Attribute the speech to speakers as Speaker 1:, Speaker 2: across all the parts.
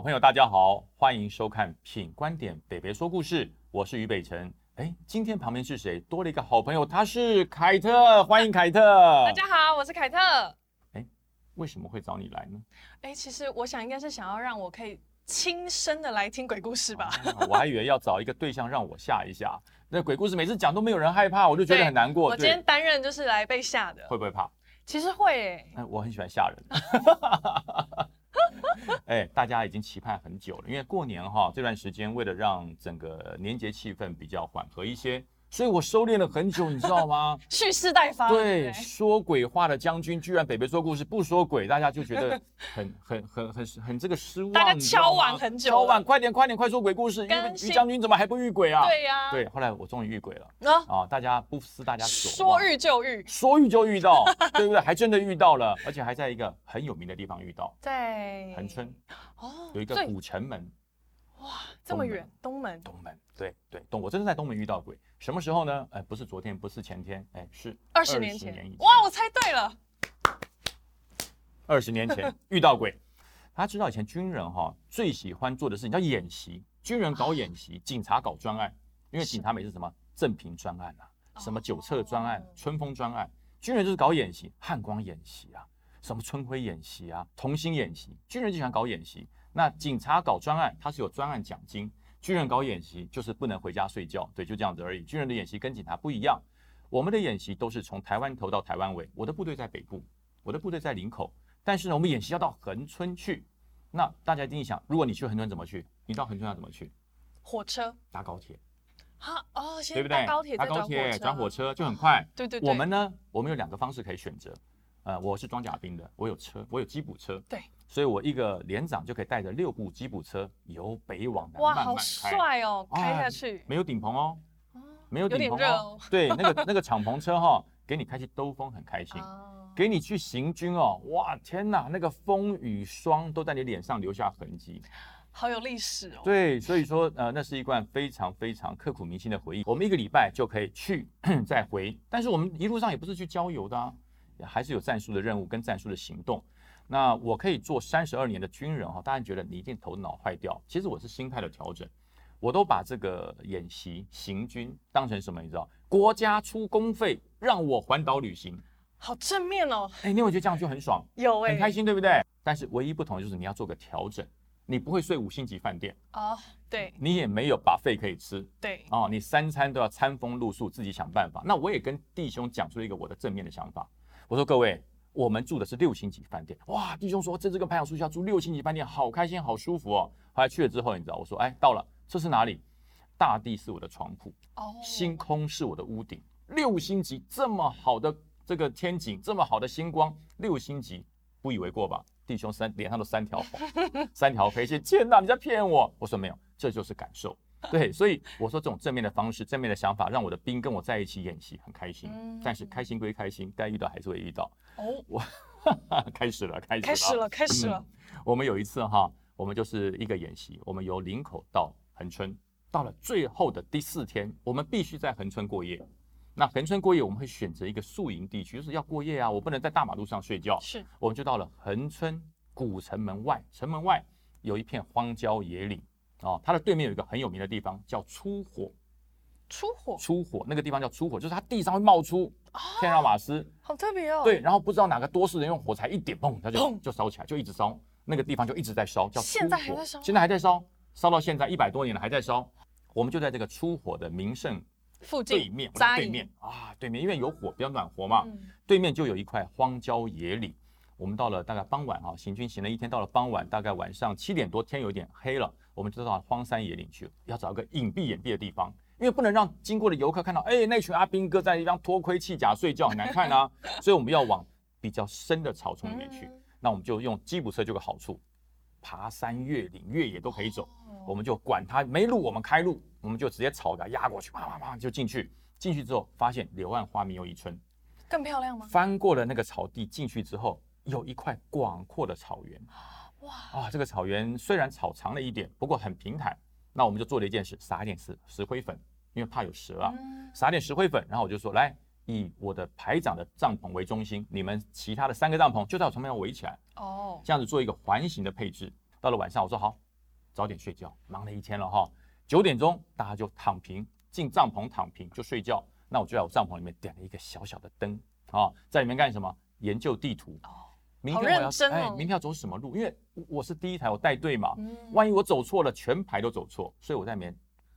Speaker 1: 好朋友，大家好，欢迎收看《品观点北北说故事》，我是于北辰。哎，今天旁边是谁？多了一个好朋友，他是凯特，欢迎凯特。
Speaker 2: 大家好，我是凯特。
Speaker 1: 哎，为什么会找你来呢？
Speaker 2: 哎，其实我想应该是想要让我可以亲身的来听鬼故事吧。
Speaker 1: 我还以为要找一个对象让我吓一吓。那鬼故事每次讲都没有人害怕，我就觉得很难过。
Speaker 2: 我今天担任就是来被吓的。
Speaker 1: 会不会怕？
Speaker 2: 其实会。
Speaker 1: 哎，我很喜欢吓人。哎，大家已经期盼很久了，因为过年哈这段时间，为了让整个年节气氛比较缓和一些。所以我收敛了很久，你知道吗？
Speaker 2: 蓄势待发。
Speaker 1: 对，说鬼话的将军居然北北说故事不说鬼，大家就觉得很 很很很很这个失望。
Speaker 2: 大家敲碗很久，
Speaker 1: 敲碗，快点快点快说鬼故事！于将军怎么还不遇鬼啊？
Speaker 2: 对呀。
Speaker 1: 对，后来我终于遇鬼了啊！大家不思大家所
Speaker 2: 说遇就遇，
Speaker 1: 说遇就遇到，对不对？还真的遇到了，而且还在一个很有名的地方遇到，
Speaker 2: 在
Speaker 1: 横村哦，有一个古城门。
Speaker 2: 哇，这么远，东门。
Speaker 1: 东门，对对东，我真的在东门遇到鬼。什么时候呢？哎，不是昨天，不是前天，哎，是
Speaker 2: 二十年前。哇，我猜对了。
Speaker 1: 二十年前 遇到鬼，大家知道以前军人哈最喜欢做的事情叫演习，军人搞演习，警察搞专案，因为警察每次什么正平专案啊，什么九策专案、春风专案，军人就是搞演习，汉光演习啊，什么春晖演习啊，同心演习，军人就喜欢搞演习。那警察搞专案，他是有专案奖金；军人搞演习，就是不能回家睡觉。对，就这样子而已。军人的演习跟警察不一样，我们的演习都是从台湾头到台湾尾。我的部队在北部，我的部队在林口，但是呢，我们演习要到恒春去。那大家一定想，如果你去恒春怎么去？你到恒春要怎么去？
Speaker 2: 火车？
Speaker 1: 搭高铁？
Speaker 2: 好哦，
Speaker 1: 对不对？
Speaker 2: 高铁，
Speaker 1: 搭高铁转火车就很快。
Speaker 2: 对对对。
Speaker 1: 我们呢，我们有两个方式可以选择。呃，我是装甲兵的，我有车，我有吉普车。
Speaker 2: 对。
Speaker 1: 所以我一个连长就可以带着六部吉普车由北往南慢慢开，
Speaker 2: 好帅哦！开下去
Speaker 1: 没有顶棚哦，没有顶棚
Speaker 2: 哦。
Speaker 1: 对，那个 那个敞篷车哈，给你开去兜风很开心，给你去行军哦，哇天哪，那个风雨霜都在你脸上留下痕迹，
Speaker 2: 好有历史哦。
Speaker 1: 对，所以说呃，那是一段非常非常刻骨铭心的回忆。我们一个礼拜就可以去 再回，但是我们一路上也不是去郊游的，还是有战术的任务跟战术的行动。那我可以做三十二年的军人哈，大家觉得你一定头脑坏掉。其实我是心态的调整，我都把这个演习行军当成什么？你知道，国家出公费让我环岛旅行，
Speaker 2: 好正面哦。
Speaker 1: 哎，你有觉得这样就很爽？
Speaker 2: 有哎，
Speaker 1: 很开心，对不对？但是唯一不同就是你要做个调整，你不会睡五星级饭店哦，
Speaker 2: 对，
Speaker 1: 你也没有把费可以吃，
Speaker 2: 对，
Speaker 1: 哦，你三餐都要餐风露宿，自己想办法。那我也跟弟兄讲出一个我的正面的想法，我说各位。我们住的是六星级饭店，哇！弟兄说这次跟潘小叔下住六星级饭店，好开心，好舒服哦。后来去了之后，你知道，我说，哎，到了，这是哪里？大地是我的床铺，哦，星空是我的屋顶，六星级这么好的这个天景，这么好的星光，六星级不以为过吧？弟兄三脸上都三条红，三条黑线，天哪，你在骗我？我说没有，这就是感受。对，所以我说这种正面的方式、正面的想法，让我的兵跟我在一起演习很开心。但是开心归开心，该遇到还是会遇到。哦，我 开始了，开始了，
Speaker 2: 开始了，开始了。
Speaker 1: 我们有一次哈，我们就是一个演习，我们由林口到恒春，到了最后的第四天，我们必须在恒春过夜。那恒春过夜，我们会选择一个宿营地区，就是要过夜啊，我不能在大马路上睡觉。
Speaker 2: 是，
Speaker 1: 我们就到了恒春古城门外，城门外有一片荒郊野岭。哦，它的对面有一个很有名的地方叫出火，
Speaker 2: 出火，
Speaker 1: 出火，那个地方叫出火，就是它地上会冒出天然瓦斯，
Speaker 2: 好特别哦。
Speaker 1: 对，然后不知道哪个多事人用火柴一点，砰，它就就烧起来，就一直烧，那个地方就一直在烧，叫
Speaker 2: 现在还在烧，
Speaker 1: 现在还在烧，烧到现在一百多年了还在烧。我们就在这个出火的名胜
Speaker 2: 附近
Speaker 1: 对面，对面啊，对面，因为有火比较暖和嘛，对面就有一块荒郊野岭。我们到了大概傍晚啊，行军行了一天，到了傍晚大概晚上七点多，天有点黑了，我们就到荒山野岭去，要找一个隐蔽隐蔽的地方，因为不能让经过的游客看到，哎，那群阿兵哥在一张脱盔弃甲睡觉，很难看啊，所以我们要往比较深的草丛里面去。那我们就用吉普车，就有个好处，爬山越岭越野都可以走，我们就管它没路，我们开路，我们就直接草给它压过去，啪啪啪就进去。进去之后发现柳暗花明又一村，
Speaker 2: 更漂亮吗？
Speaker 1: 翻过了那个草地进去之后。有一块广阔的草原，哇啊！这个草原虽然草长了一点，不过很平坦。那我们就做了一件事，撒一点石石灰粉，因为怕有蛇啊，撒点石灰粉。然后我就说，来以我的排长的帐篷为中心，你们其他的三个帐篷就在我旁边围起来。哦，这样子做一个环形的配置。到了晚上，我说好，早点睡觉，忙了一天了哈。九点钟大家就躺平，进帐篷躺平就睡觉。那我就在我帐篷里面点了一个小小的灯啊，在里面干什么？研究地图。明天我要
Speaker 2: 好认真哦
Speaker 1: 哎，明天要走什么路？因为我我是第一台，我带队嘛，
Speaker 2: 嗯
Speaker 1: 万一我走错了，全排都走错，所以我在里面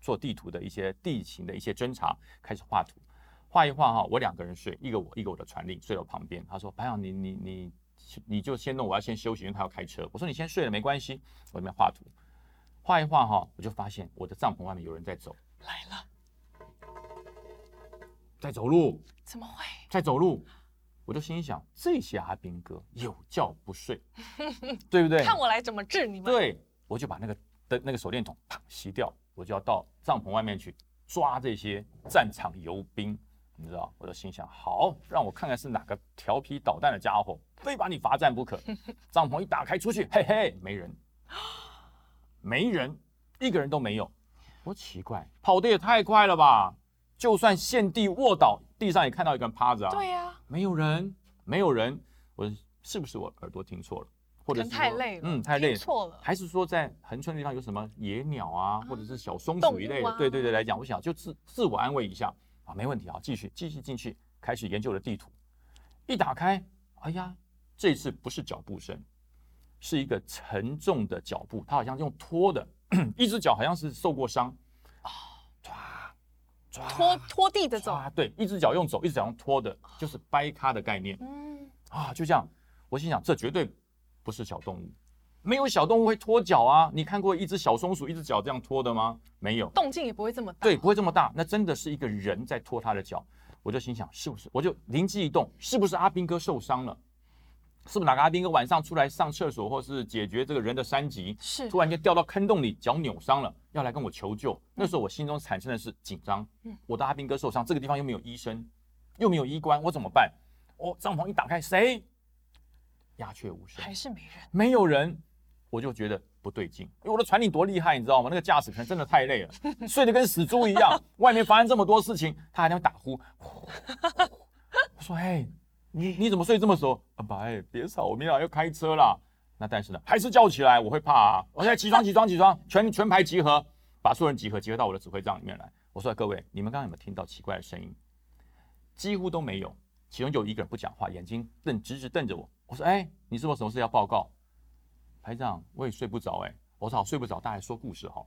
Speaker 1: 做地图的一些地形的一些侦查，开始画图，画一画哈，我两个人睡，一个我一个我的传令睡在我旁边。他说：“白阳，你你你你就先弄，我要先休息，因为他要开车。”我说：“你先睡了没关系。”我在那边画图，画一画哈，我就发现我的帐篷外面有人在走，
Speaker 2: 来了，
Speaker 1: 在走路，
Speaker 2: 怎么会？
Speaker 1: 在走路。我就心想，这些阿兵哥有觉不睡，对不对？
Speaker 2: 看我来怎么治你们？
Speaker 1: 对，我就把那个的那个手电筒啪熄掉，我就要到帐篷外面去抓这些战场游兵，你知道？我就心想，好，让我看看是哪个调皮捣蛋的家伙，非把你罚站不可。帐篷一打开出去，嘿嘿，没人，没人，一个人都没有。我奇怪，跑得也太快了吧？就算现地卧倒，地上也看到一个人趴着啊。
Speaker 2: 对呀，
Speaker 1: 没有人，没有人，我是不是我耳朵听错了，或者是
Speaker 2: 太累了，
Speaker 1: 嗯，太累了，
Speaker 2: 错了。
Speaker 1: 还是说在恒春的地方有什么野鸟啊，或者是小松鼠一类的？
Speaker 2: 啊
Speaker 1: 对对对，来讲，我想就自自我安慰一下啊，没问题啊，继续继续进去，开始研究了地图。一打开，哎呀，这次不是脚步声，是一个沉重的脚步，它好像用拖的，一只脚好像是受过伤，
Speaker 2: 拖拖地的走，
Speaker 1: 抓，对，一只脚用走，一只脚用拖的，就是掰咖的概念。
Speaker 2: 嗯，
Speaker 1: 啊，就这样，我心想，这绝对不是小动物，没有小动物会拖脚啊！你看过一只小松鼠一只脚这样拖的吗？没有，
Speaker 2: 动静也不会这么大。
Speaker 1: 对，不会这么大，那真的是一个人在拖他的脚。我就心想，是不是？我就灵机一动，是不是阿兵哥受伤了？是不是哪个阿兵哥晚上出来上厕所，或是解决这个人的三级，
Speaker 2: 是
Speaker 1: 突然间掉到坑洞里，脚扭伤了，要来跟我求救。那时候我心中产生的是紧张
Speaker 2: 嗯，
Speaker 1: 我的阿兵哥受伤，这个地方又没有医生，又没有医官，我怎么办？哦，帐篷一打开，谁？鸦雀无声，
Speaker 2: 还是没人。
Speaker 1: 没有人，我就觉得不对劲。因为我的船里多厉害，你知道吗？那个驾驶可能真的太累了，睡得跟死猪一样。外面发生这么多事情，他还在打呼。我说：“嘿，你你怎么睡这么熟？阿白，别吵，我明天要开车啦。那但是呢，还是叫起来，我会怕啊。我现在起床，起床，起床，全全排集合，把所有人集合，集合到我的指挥帐里面来。我说：各位，你们刚刚有没有听到奇怪的声音？几乎都没有。其中有一个人不讲话，眼睛瞪直直瞪着我。我说：哎，你是不是有什么事要报告？排长，我也睡不着哎、我说好睡不着，大家说故事好了，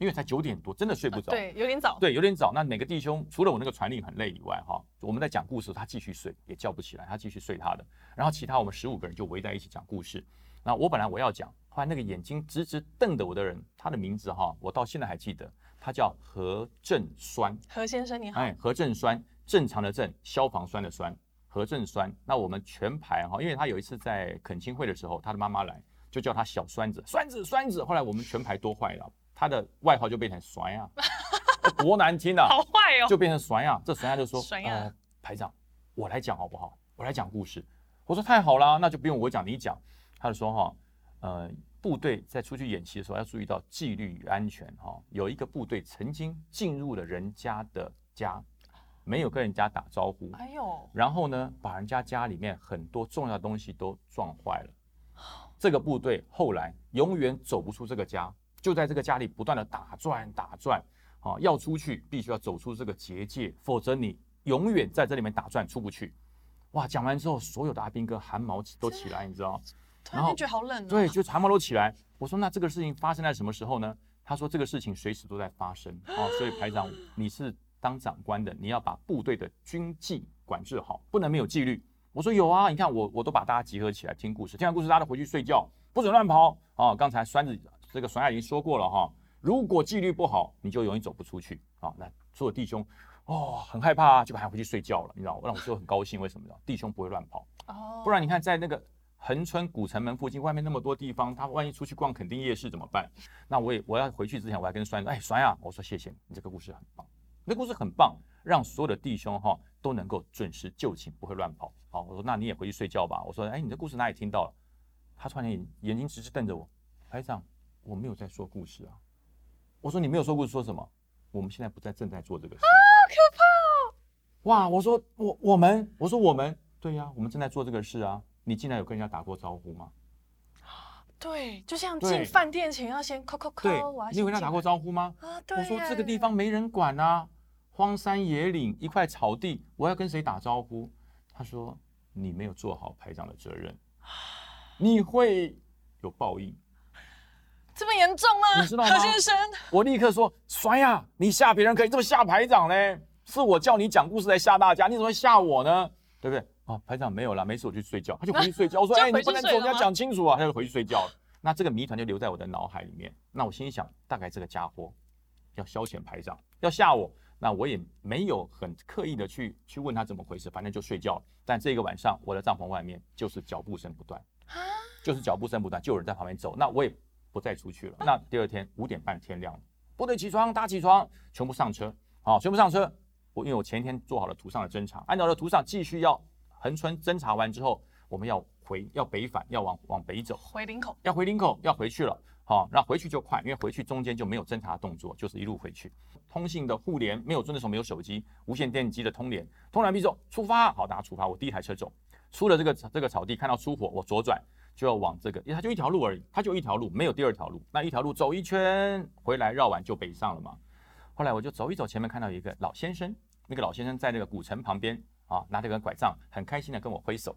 Speaker 1: 因为才九点多，真的睡不着。
Speaker 2: 对，有点早。
Speaker 1: 对，有点早。那每个弟兄除了我那个传令很累以外，哈，我们在讲故事，他继续睡，也叫不起来，他继续睡他的。然后其他我们十五个人就围在一起讲故事。那我本来我要讲，后来那个眼睛直直瞪着我的人，他的名字哈，我到现在还记得，他叫何正栓。
Speaker 2: 何先生你好。
Speaker 1: 哎，何正栓，正常的正，消防栓的栓，何正栓。那我们全排哈，因为他有一次在恳亲会的时候，他的妈妈来，就叫他小栓子，栓子，栓子。后来我们全排多坏了，他的外号就变成甩呀，多难听啊！
Speaker 2: 好坏哦。
Speaker 1: 就变成甩啊。这甩呀就说，呃，排长，我来讲好不好？我来讲故事。我说太好啦，那就不用我讲，你讲。他就说哈，呃，部队在出去演习的时候要注意到纪律与安全哈。有一个部队曾经进入了人家的家，没有跟人家打招呼，
Speaker 2: 哎呦，
Speaker 1: 然后呢，把人家家里面很多重要的东西都撞坏了。这个部队后来永远走不出这个家，就在这个家里不断的打转打转。啊，要出去必须要走出这个结界，否则你永远在这里面打转出不去。哇，讲完之后，所有的阿兵哥汗毛都起来，你知道？然后
Speaker 2: 突然间觉得好冷啊。
Speaker 1: 对，就汗毛都起来。我说那这个事情发生在什么时候呢？他说这个事情随时都在发生啊、所以排长你是当长官的，你要把部队的军纪管制好，不能没有纪律。我说有啊，你看我我都把大家集合起来听故事，听完故事大家都回去睡觉，不准乱跑啊。刚才栓子这个栓亚已经说过了哈，如果纪律不好，你就容易走不出去啊。那所有弟兄哦很害怕啊，就赶快回去睡觉了，你知道，让我就很高兴，为什么呢？弟兄不会乱跑。
Speaker 2: 哦，
Speaker 1: 不然你看，在那个恒春古城门附近，外面那么多地方，他万一出去逛垦丁夜市怎么办？那我也我要回去之前，我还跟栓说，哎，栓呀，我说谢谢你，你这个故事很棒，你这故事很棒，让所有的弟兄哈都能够准时就寝，不会乱跑。好，我说那你也回去睡觉吧。我说，哎，你这故事哪里听到了？他突然间眼睛直直瞪着我，排长，我没有在说故事啊。我说你没有说故事，说什么？我们现在不在正在做这个事。
Speaker 2: 啊可怕哦。
Speaker 1: 哇！我说我我们，我说我们，对呀、我们正在做这个事啊。你进来有跟人家打过招呼吗？
Speaker 2: 对，就像进饭店前要先扣扣扣，
Speaker 1: 对，你有跟他打过招呼吗？
Speaker 2: 啊？对
Speaker 1: 我说这个地方没人管啊，荒山野岭一块草地，我要跟谁打招呼？他说你没有做好排长的责任，你会有报应。
Speaker 2: 这么严重吗？
Speaker 1: 你知道吗
Speaker 2: 何先生，
Speaker 1: 我立刻说：“摔呀，你吓别人可以这么吓排长嘞？是我叫你讲故事来吓大家，你怎么会吓我呢？对不对？”啊，排长没有啦，没事，我去睡觉。他就回去睡觉。我说：“
Speaker 2: 就
Speaker 1: 哎、你不能走，你要讲清楚啊。”他就回去睡觉了。那这个谜团就留在我的脑海里面。那我心里想，大概这个家伙要消遣排长，要吓我。那我也没有很刻意的去去问他怎么回事，反正就睡觉了。但这个晚上，我的帐篷外面就是脚步声不断。
Speaker 2: 啊，
Speaker 1: 就是脚步声不断，就有人在旁边走，那我也不再出去了。那第二天五点半天亮了，部队起床，大家起床，全部上车，好，全部上车。我因为我前一天做好了图上的侦查，按照了图上继续要横村侦查完之后，我们要回要北返，要往往北走，
Speaker 2: 回林口，
Speaker 1: 要回林口，要回去了。好，那回去就快，因为回去中间就没有侦查动作，就是一路回去。通信的互联没有，那时候没有手机，无线电机的通联，通完毕之后出发，好，大家出发。我第一台车走，出了这个这个草地，看到出火，我左转就要往这个，因为它就一条路而已，它就一条路，没有第二条路。那一条路走一圈回来绕完就北上了嘛。后来我就走一走，前面看到一个老先生，那个老先生在那个古城旁边啊，拿着个拐杖，很开心的跟我挥手。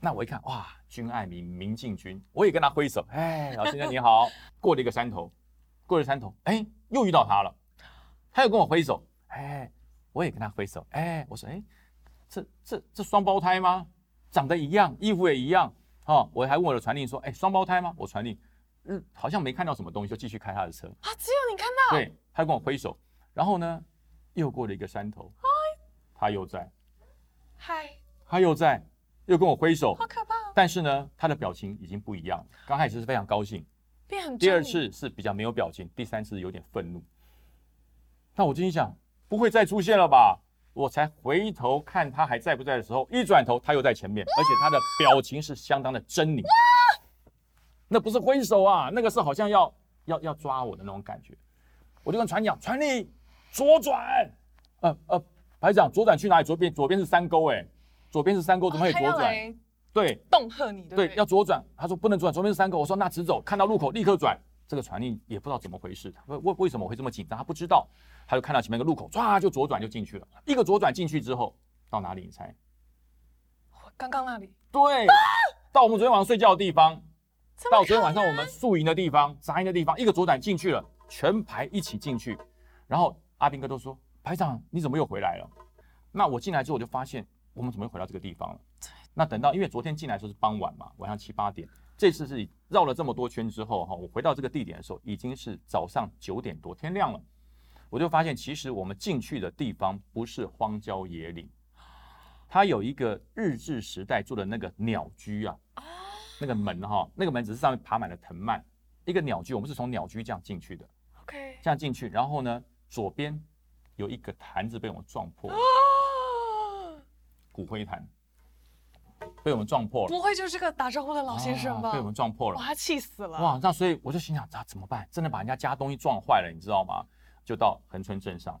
Speaker 1: 那我一看，哇，君爱民，民敬君，我也跟他挥手，哎，老先生你好。过了一个山头，过了山头，哎，又遇到他了，他又跟我挥手，哎，我也跟他挥手，哎，我说，哎，这这这双胞胎吗？长得一样，衣服也一样，哦，我还问我的传令说，哎，双胞胎吗？我传令，嗯，好像没看到什么东西，就继续开他的车。
Speaker 2: 啊，只有你看到，
Speaker 1: 对，他跟我挥手，然后呢，又过了一个山头，嗨他又在，
Speaker 2: 嗨，
Speaker 1: 他又在，又跟我挥手，
Speaker 2: 好可怕哦，
Speaker 1: 但是呢，他的表情已经不一样了。刚开始是非常高兴，
Speaker 2: 变很
Speaker 1: 第二次是比较没有表情，第三次有点愤怒。那我心里想，不会再出现了吧？我才回头看他还在不在的时候，一转头他又在前面，而且他的表情是相当的狰狞。那不是挥手啊，那个是好像要要要抓我的那种感觉。我就跟船长，船里左转，呃呃，排长左转去哪里？左边左边是山沟，哎，左边是山沟，怎么可以左转？对，
Speaker 2: 恫吓你，对
Speaker 1: 对，
Speaker 2: 对？
Speaker 1: 要左转。他说不能左转，左边是山沟。我说那直走，看到路口立刻转。这个传令也不知道怎么回事，为为为什么我会这么紧张？他不知道，他就看到前面一个路口，唰就左转就进去了。一个左转进去之后，到哪里？你猜？
Speaker 2: 刚刚那里，
Speaker 1: 对，到我们昨天晚上睡觉的地方，到昨天晚上我们宿营的地方、扎营的地方，一个左转进去了，全排一起进去。然后阿兵哥都说：“排长，你怎么又回来了？”那我进来之后，我就发现我们怎么又回到这个地方了？那等到因为昨天进来的时候是傍晚嘛，晚上七八点，这次是绕了这么多圈之后哈，我回到这个地点的时候已经是早上九点多，天亮了。我就发现其实我们进去的地方不是荒郊野岭，它有一个日治时代做的那个鸟居啊，那个门哈，那个门只是上面爬满了藤蔓，一个鸟居，我们是从鸟居这样进去的
Speaker 2: ，OK，
Speaker 1: 这样进去，然后呢，左边有一个坛子被我撞破骨灰坛被我们撞破了，
Speaker 2: 不会就是这个打招呼的老先生吧？
Speaker 1: 啊被我们撞破了
Speaker 2: 哇，。他气死了！
Speaker 1: 哇，那所以我就心想，啊，怎么办？真的把人家家东西撞坏了，你知道吗？就到横村镇上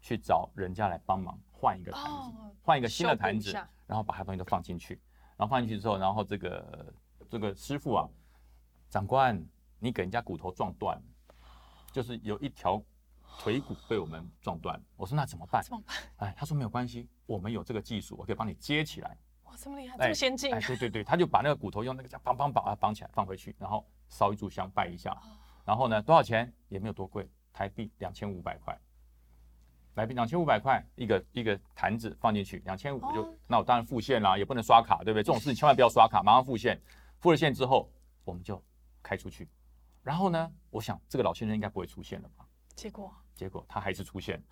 Speaker 1: 去找人家来帮忙换一个坛子，
Speaker 2: 哦
Speaker 1: 换一个新的坛子，然后把他东西都放进去，然后放进去之后，然后这个这个师傅啊，长官，你给人家骨头撞断了，就是有一条腿骨被我们撞断。我说那怎么办？
Speaker 2: 怎么办？
Speaker 1: 哎，他说没有关系，我们有这个技术，我可以帮你接起来。
Speaker 2: 哇，这么厉害，
Speaker 1: 哎
Speaker 2: 这么先进。
Speaker 1: 哎，，对对对，他就把那个骨头用那个这样绑绑绑把它绑起来，放回去，然后烧一炷香拜一下，
Speaker 2: 哦。
Speaker 1: 然后呢，多少钱？也没有多贵，台币两千五百块，台币两千五百块一个一个坛子放进去，两千五就，
Speaker 2: 哦。
Speaker 1: 那我当然付现啦，也不能刷卡，对不对？这种事情千万不要刷卡，马上付现，付了现之后我们就开出去，然后呢，我想这个老先生应该不会出现了吧？
Speaker 2: 结果？
Speaker 1: 结果他还是出现，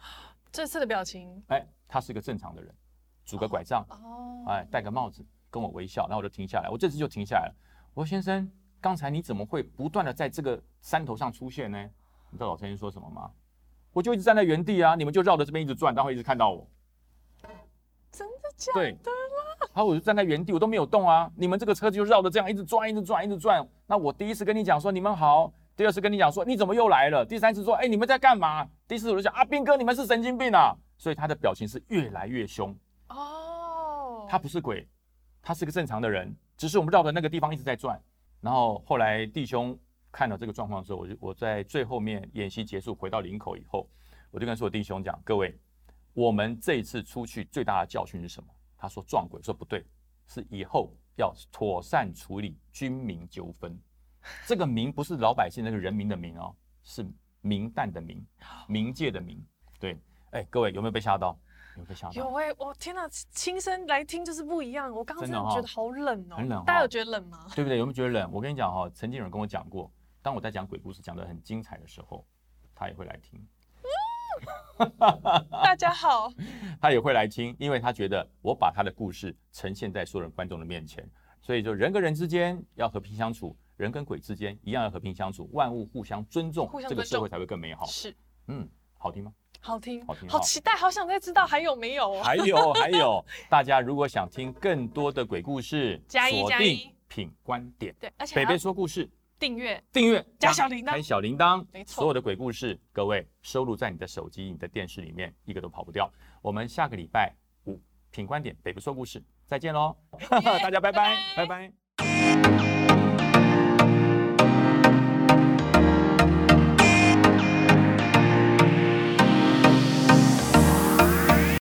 Speaker 2: 这次的表情，
Speaker 1: 哎，他是个正常的人，拄个拐杖，
Speaker 2: 哦，
Speaker 1: 哎，戴个帽子，跟我微笑，然后我就停下来。我这次就停下来了。我说：“先生，刚才你怎么会不断的在这个山头上出现呢？”你知道老先生说什么吗？我就一直站在原地啊，你们就绕着这边一直转，然后一直看到我。
Speaker 2: 真的假
Speaker 1: 对
Speaker 2: 的？
Speaker 1: 然后我就站在原地，我都没有动啊。你们这个车子就绕着这样一直转，一直转，一直转。那我第一次跟你讲说你们好，第二次跟你讲说你怎么又来了，第三次说哎你们在干嘛？第四次我就讲啊斌哥你们是神经病啊。所以他的表情是越来越凶。
Speaker 2: 哦，
Speaker 1: 他不是鬼，他是个正常的人，只是我们绕的那个地方一直在转。然后后来弟兄看到这个状况之后，我就我在最后面演习结束回到林口以后，我就跟所有弟兄讲：各位，我们这一次出去最大的教训是什么？他说撞鬼，说不对，是以后要妥善处理军民纠纷。这个民不是老百姓那个人民的民哦，是明旦的明，冥界的冥。对，哎，各位有没有被吓到？有没有被吓到？
Speaker 2: 有哎、我天哪，亲身来听就是不一样。我刚刚
Speaker 1: 真的
Speaker 2: 觉得好冷哦、
Speaker 1: 很冷哈
Speaker 2: 大家有觉得冷吗？
Speaker 1: 对不对？有没有觉得冷？我跟你讲哈、曾经有人跟我讲过，当我在讲鬼故事讲得很精彩的时候，他也会来听，
Speaker 2: 大家好，
Speaker 1: 他也会来听，因为他觉得我把他的故事呈现在所有人观众的面前，所以就人跟人之间要和平相处，人跟鬼之间一样要和平相处，万物互相尊重，
Speaker 2: 互相尊重
Speaker 1: 这个社会才会更美好。
Speaker 2: 是
Speaker 1: 嗯，好听吗？
Speaker 2: 好听，
Speaker 1: 好听
Speaker 2: 好期待，好想再知道还有没有。哦。
Speaker 1: 还有 还有，大家如果想听更多的鬼故事，
Speaker 2: 加一
Speaker 1: 锁定
Speaker 2: 加一。
Speaker 1: 品观点，
Speaker 2: 对，而且
Speaker 1: 北北说故事。
Speaker 2: 订阅，
Speaker 1: 订阅
Speaker 2: 加小铃铛。
Speaker 1: 开小铃铛，
Speaker 2: 没错。
Speaker 1: 所有的鬼故事，各位收录在你的手机、你的电视里面，一个都跑不掉。我们下个礼拜五品观点北北说故事。再见喽，大家拜拜，拜拜。